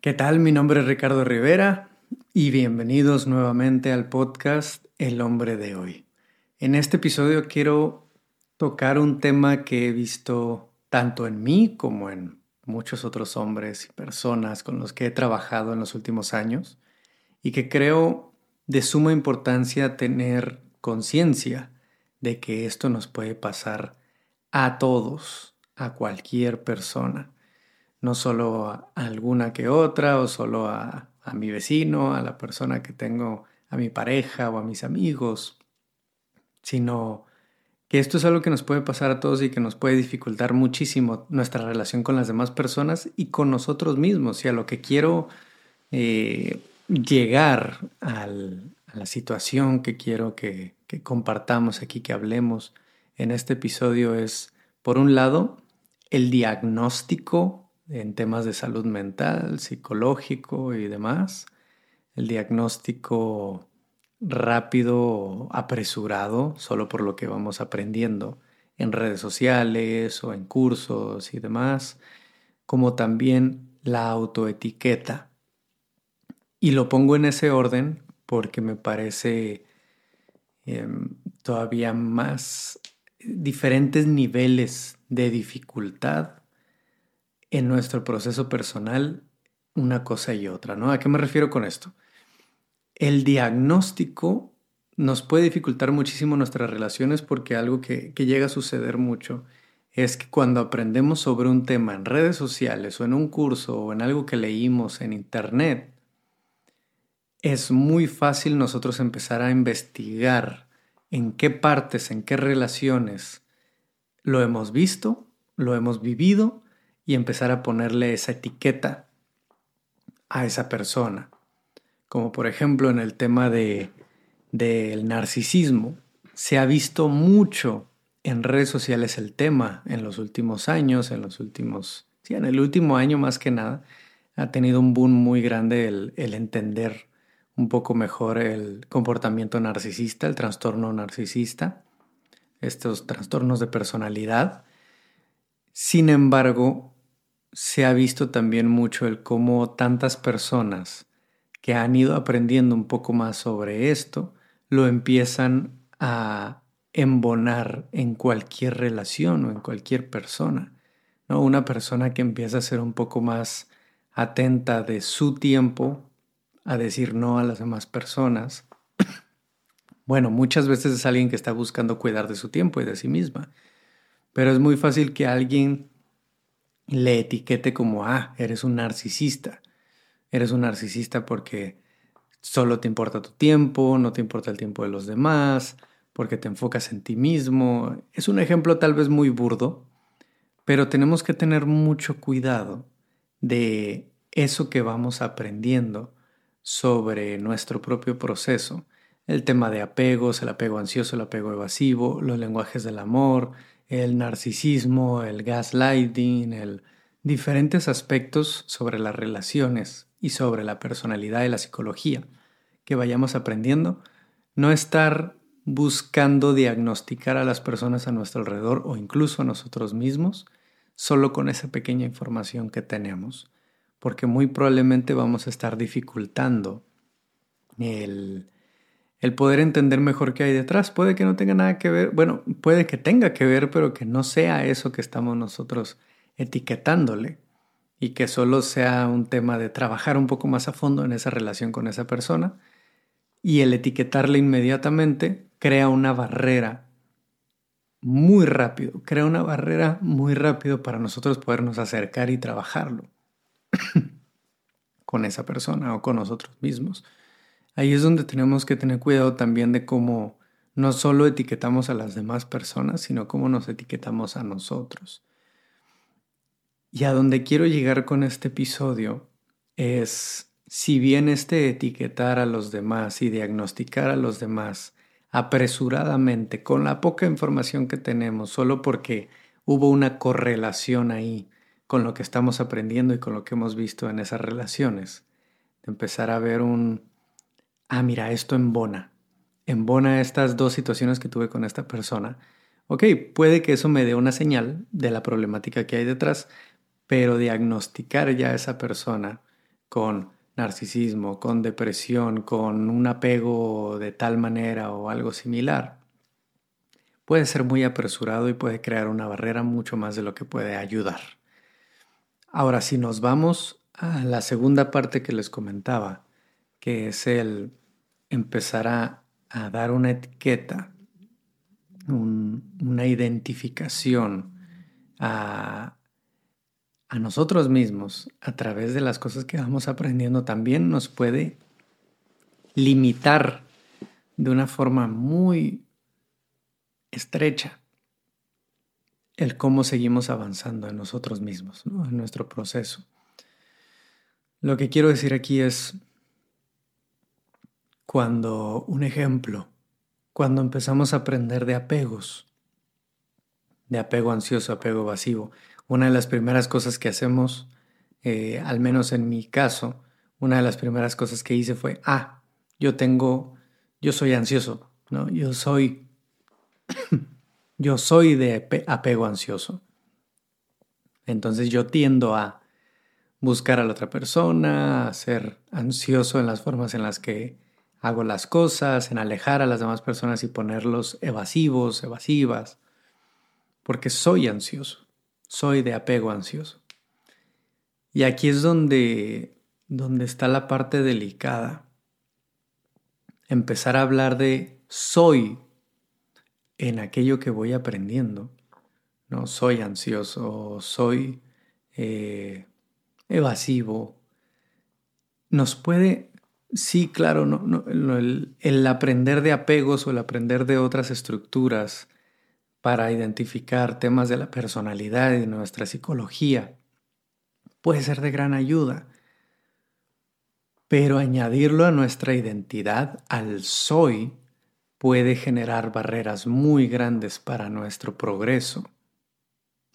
¿Qué tal? Mi nombre es Ricardo Rivera y bienvenidos nuevamente al podcast El hombre de hoy. En este episodio quiero tocar un tema que he visto tanto en mí como en muchos otros hombres y personas con los que he trabajado en los últimos años y que creo de suma importancia tener conciencia de que esto nos puede pasar a todos, a cualquier persona no solo a alguna que otra o solo a, a mi vecino, a la persona que tengo, a mi pareja o a mis amigos, sino que esto es algo que nos puede pasar a todos y que nos puede dificultar muchísimo nuestra relación con las demás personas y con nosotros mismos. Y a lo que quiero eh, llegar a la situación que quiero que compartamos aquí, que hablemos en este episodio es, por un lado, el diagnóstico en temas de salud mental, psicológico y demás. El diagnóstico rápido, apresurado, solo por lo que vamos aprendiendo en redes sociales o en cursos y demás, como también la autoetiqueta. Y lo pongo en ese orden porque me parece em, todavía más diferentes niveles de dificultad en nuestro proceso personal una cosa y otra, ¿no? ¿A qué me refiero con esto? El diagnóstico nos puede dificultar muchísimo nuestras relaciones porque algo que, que llega a suceder mucho es que cuando aprendemos sobre un tema en redes sociales o en un curso o en algo que leímos en internet, es muy fácil nosotros empezar a investigar en qué partes, en qué relaciones lo hemos visto, lo hemos vivido y empezar a ponerle esa etiqueta a esa persona. Como por ejemplo en el tema de, del narcisismo. Se ha visto mucho en redes sociales el tema en los últimos años, en los últimos, sí, en el último año más que nada, ha tenido un boom muy grande el, el entender un poco mejor el comportamiento narcisista, el trastorno narcisista, estos trastornos de personalidad. Sin embargo, se ha visto también mucho el cómo tantas personas que han ido aprendiendo un poco más sobre esto lo empiezan a embonar en cualquier relación o en cualquier persona. ¿no? Una persona que empieza a ser un poco más atenta de su tiempo a decir no a las demás personas. Bueno, muchas veces es alguien que está buscando cuidar de su tiempo y de sí misma, pero es muy fácil que alguien le etiquete como, ah, eres un narcisista. Eres un narcisista porque solo te importa tu tiempo, no te importa el tiempo de los demás, porque te enfocas en ti mismo. Es un ejemplo tal vez muy burdo, pero tenemos que tener mucho cuidado de eso que vamos aprendiendo sobre nuestro propio proceso. El tema de apegos, el apego ansioso, el apego evasivo, los lenguajes del amor, el narcisismo, el gaslighting, el diferentes aspectos sobre las relaciones y sobre la personalidad y la psicología que vayamos aprendiendo, no estar buscando diagnosticar a las personas a nuestro alrededor o incluso a nosotros mismos solo con esa pequeña información que tenemos, porque muy probablemente vamos a estar dificultando el, el poder entender mejor qué hay detrás. Puede que no tenga nada que ver, bueno, puede que tenga que ver, pero que no sea eso que estamos nosotros etiquetándole y que solo sea un tema de trabajar un poco más a fondo en esa relación con esa persona y el etiquetarle inmediatamente crea una barrera muy rápido, crea una barrera muy rápido para nosotros podernos acercar y trabajarlo con esa persona o con nosotros mismos. Ahí es donde tenemos que tener cuidado también de cómo no solo etiquetamos a las demás personas, sino cómo nos etiquetamos a nosotros. Y a donde quiero llegar con este episodio es, si bien este etiquetar a los demás y diagnosticar a los demás apresuradamente, con la poca información que tenemos, solo porque hubo una correlación ahí con lo que estamos aprendiendo y con lo que hemos visto en esas relaciones, de empezar a ver un, ah, mira, esto embona, embona estas dos situaciones que tuve con esta persona. Ok, puede que eso me dé una señal de la problemática que hay detrás, pero diagnosticar ya a esa persona con narcisismo, con depresión, con un apego de tal manera o algo similar, puede ser muy apresurado y puede crear una barrera mucho más de lo que puede ayudar. Ahora, si nos vamos a la segunda parte que les comentaba, que es el empezar a, dar una etiqueta, una identificación a, a nosotros mismos a través de las cosas que vamos aprendiendo también nos puede limitar de una forma muy estrecha el cómo seguimos avanzando en nosotros mismos, en nuestro proceso. Lo que quiero decir aquí es cuando, un ejemplo, cuando empezamos a aprender de apegos, de apego ansioso, apego evasivo, una de las primeras cosas que hacemos, eh, al menos en mi caso, una de las primeras cosas que hice fue, ah, yo tengo, yo soy ansioso, ¿no? Yo soy, yo soy de apego ansioso. Entonces yo tiendo a buscar a la otra persona, a ser ansioso en las formas en las que hago las cosas, en alejar a las demás personas y ponerlos evasivos, evasivas, porque soy ansioso soy de apego ansioso. Y aquí es donde, donde está la parte delicada. Empezar a hablar de soy en aquello que voy aprendiendo. No soy ansioso, soy eh, evasivo. Nos puede, sí, claro, no, el, aprender de apegos o el aprender de otras estructuras para identificar temas de la personalidad y de nuestra psicología puede ser de gran ayuda. Pero añadirlo a nuestra identidad, al soy, puede generar barreras muy grandes para nuestro progreso.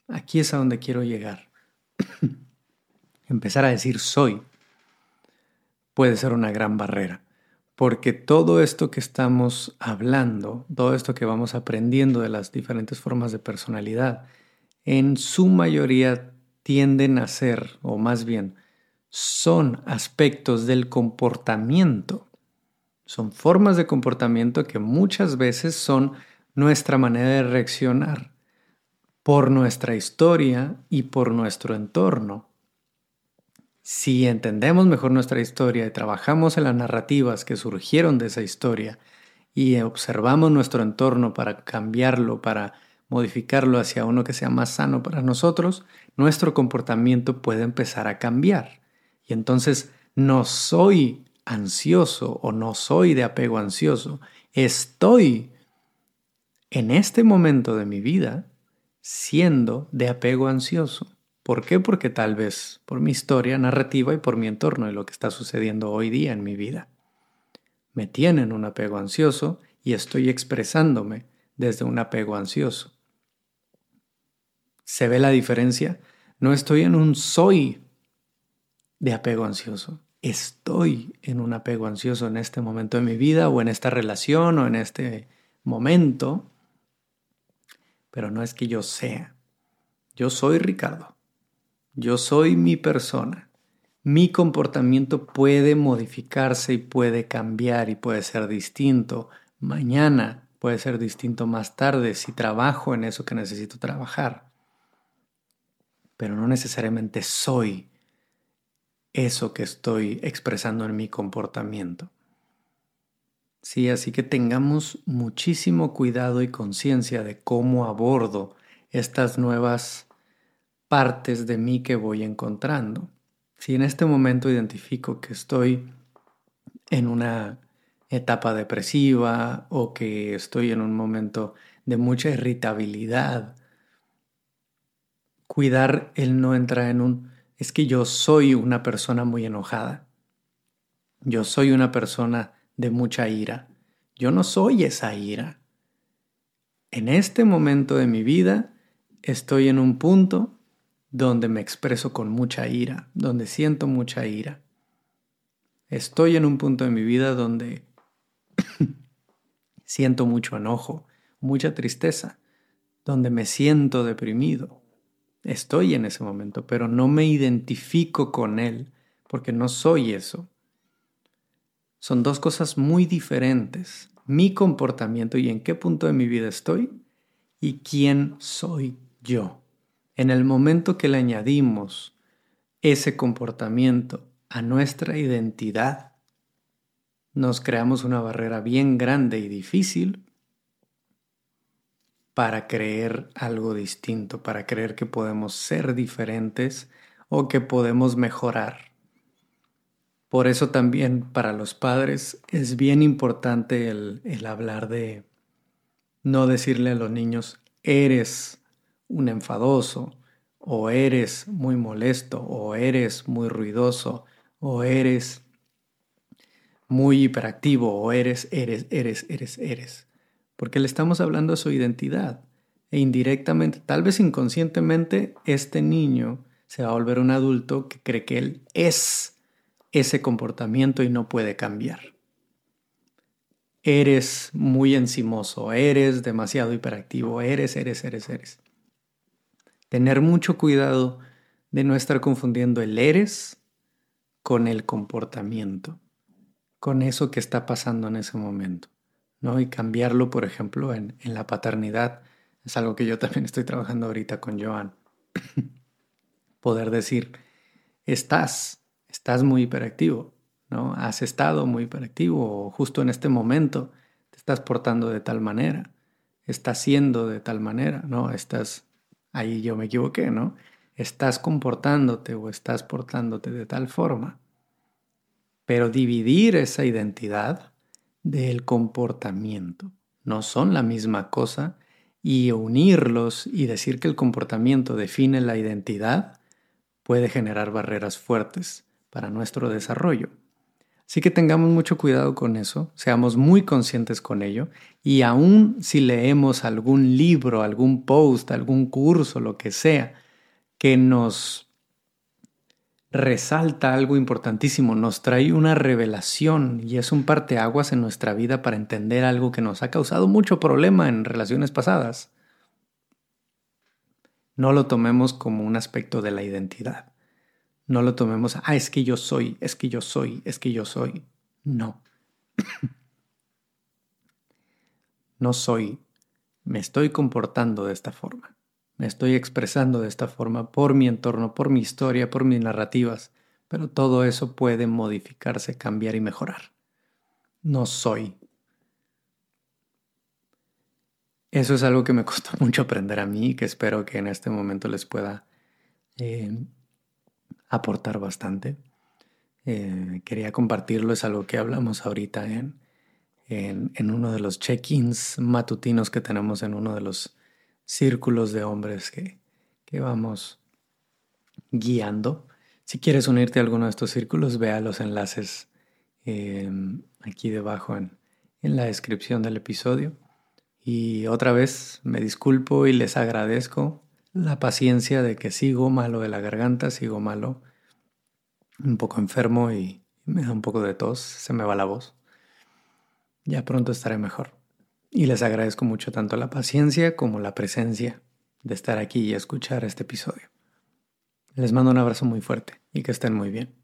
Aquí es a donde quiero llegar. Empezar a decir soy puede ser una gran barrera porque todo esto que estamos hablando, todo esto que vamos aprendiendo de las diferentes formas de personalidad, en su mayoría tienden a ser, o más bien, son aspectos del comportamiento. Son formas de comportamiento que muchas veces son nuestra manera de reaccionar por nuestra historia y por nuestro entorno. Si entendemos mejor nuestra historia y trabajamos en las narrativas que surgieron de esa historia y observamos nuestro entorno para cambiarlo, para modificarlo hacia uno que sea más sano para nosotros, nuestro comportamiento puede empezar a cambiar. Y entonces no soy ansioso o no soy de apego ansioso, estoy en este momento de mi vida siendo de apego ansioso. ¿Por qué? Porque tal vez por mi historia narrativa y por mi entorno y lo que está sucediendo hoy día en mi vida. Me tienen un apego ansioso y estoy expresándome desde un apego ansioso. ¿Se ve la diferencia? No estoy en un soy de apego ansioso. Estoy en un apego ansioso en este momento de mi vida o en esta relación o en este momento. Pero no es que yo sea. Yo soy Ricardo. Yo soy mi persona. Mi comportamiento puede modificarse y puede cambiar y puede ser distinto. Mañana puede ser distinto más tarde si trabajo en eso que necesito trabajar. Pero no necesariamente soy eso que estoy expresando en mi comportamiento. Sí, así que tengamos muchísimo cuidado y conciencia de cómo abordo estas nuevas partes de mí que voy encontrando. Si en este momento identifico que estoy en una etapa depresiva o que estoy en un momento de mucha irritabilidad, cuidar el no entrar en un es que yo soy una persona muy enojada. Yo soy una persona de mucha ira. Yo no soy esa ira. En este momento de mi vida estoy en un punto donde me expreso con mucha ira, donde siento mucha ira. Estoy en un punto de mi vida donde siento mucho enojo, mucha tristeza, donde me siento deprimido. Estoy en ese momento, pero no me identifico con él porque no soy eso. Son dos cosas muy diferentes. Mi comportamiento y en qué punto de mi vida estoy y quién soy yo. En el momento que le añadimos ese comportamiento a nuestra identidad, nos creamos una barrera bien grande y difícil para creer algo distinto, para creer que podemos ser diferentes o que podemos mejorar. Por eso también para los padres es bien importante el, hablar de no decirle a los niños, eres un enfadoso, o eres muy molesto, o eres muy ruidoso, o eres muy hiperactivo, o eres, eres, eres, eres, eres. Porque le estamos hablando de su identidad. E indirectamente, tal vez inconscientemente, este niño se va a volver un adulto que cree que él es ese comportamiento y no puede cambiar. Eres muy encimoso, eres demasiado hiperactivo, eres, eres, eres, eres tener mucho cuidado de no estar confundiendo el eres con el comportamiento, con eso que está pasando en ese momento, ¿no? Y cambiarlo, por ejemplo, en, en la paternidad. Es algo que yo también estoy trabajando ahorita con Joan. Poder decir, estás, estás muy hiperactivo, ¿no? Has estado muy hiperactivo o justo en este momento te estás portando de tal manera, estás siendo de tal manera, ¿no? Estás ahí yo me equivoqué, ¿no? Estás comportándote o estás portándote de tal forma. Pero dividir esa identidad del comportamiento no son la misma cosa y unirlos y decir que el comportamiento define la identidad puede generar barreras fuertes para nuestro desarrollo. Así que tengamos mucho cuidado con eso, seamos muy conscientes con ello y aún si leemos algún libro, algún post, algún curso, lo que sea, que nos resalta algo importantísimo, nos trae una revelación y es un parteaguas en nuestra vida para entender algo que nos ha causado mucho problema en relaciones pasadas. No lo tomemos como un aspecto de la identidad. No lo tomemos, ah, es que yo soy, es que yo soy, es que yo soy. No. no soy. Me estoy comportando de esta forma. Me estoy expresando de esta forma por mi entorno, por mi historia, por mis narrativas. Pero todo eso puede modificarse, cambiar y mejorar. No soy. Eso es algo que me costó mucho aprender a mí y que espero que en este momento les pueda eh, aportar bastante. Eh, quería compartirlo, es algo que hablamos ahorita en, en, uno de los check-ins matutinos que tenemos en uno de los círculos de hombres que, que vamos guiando. Si quieres unirte a alguno de estos círculos, vea los enlaces em, aquí debajo en, en la descripción del episodio. Y otra vez me disculpo y les agradezco la paciencia de que sigo malo de la garganta, sigo malo, un poco enfermo y me da un poco de tos, se me va la voz. Ya pronto estaré mejor. Y les agradezco mucho tanto la paciencia como la presencia de estar aquí y escuchar este episodio. Les mando un abrazo muy fuerte y que estén muy bien.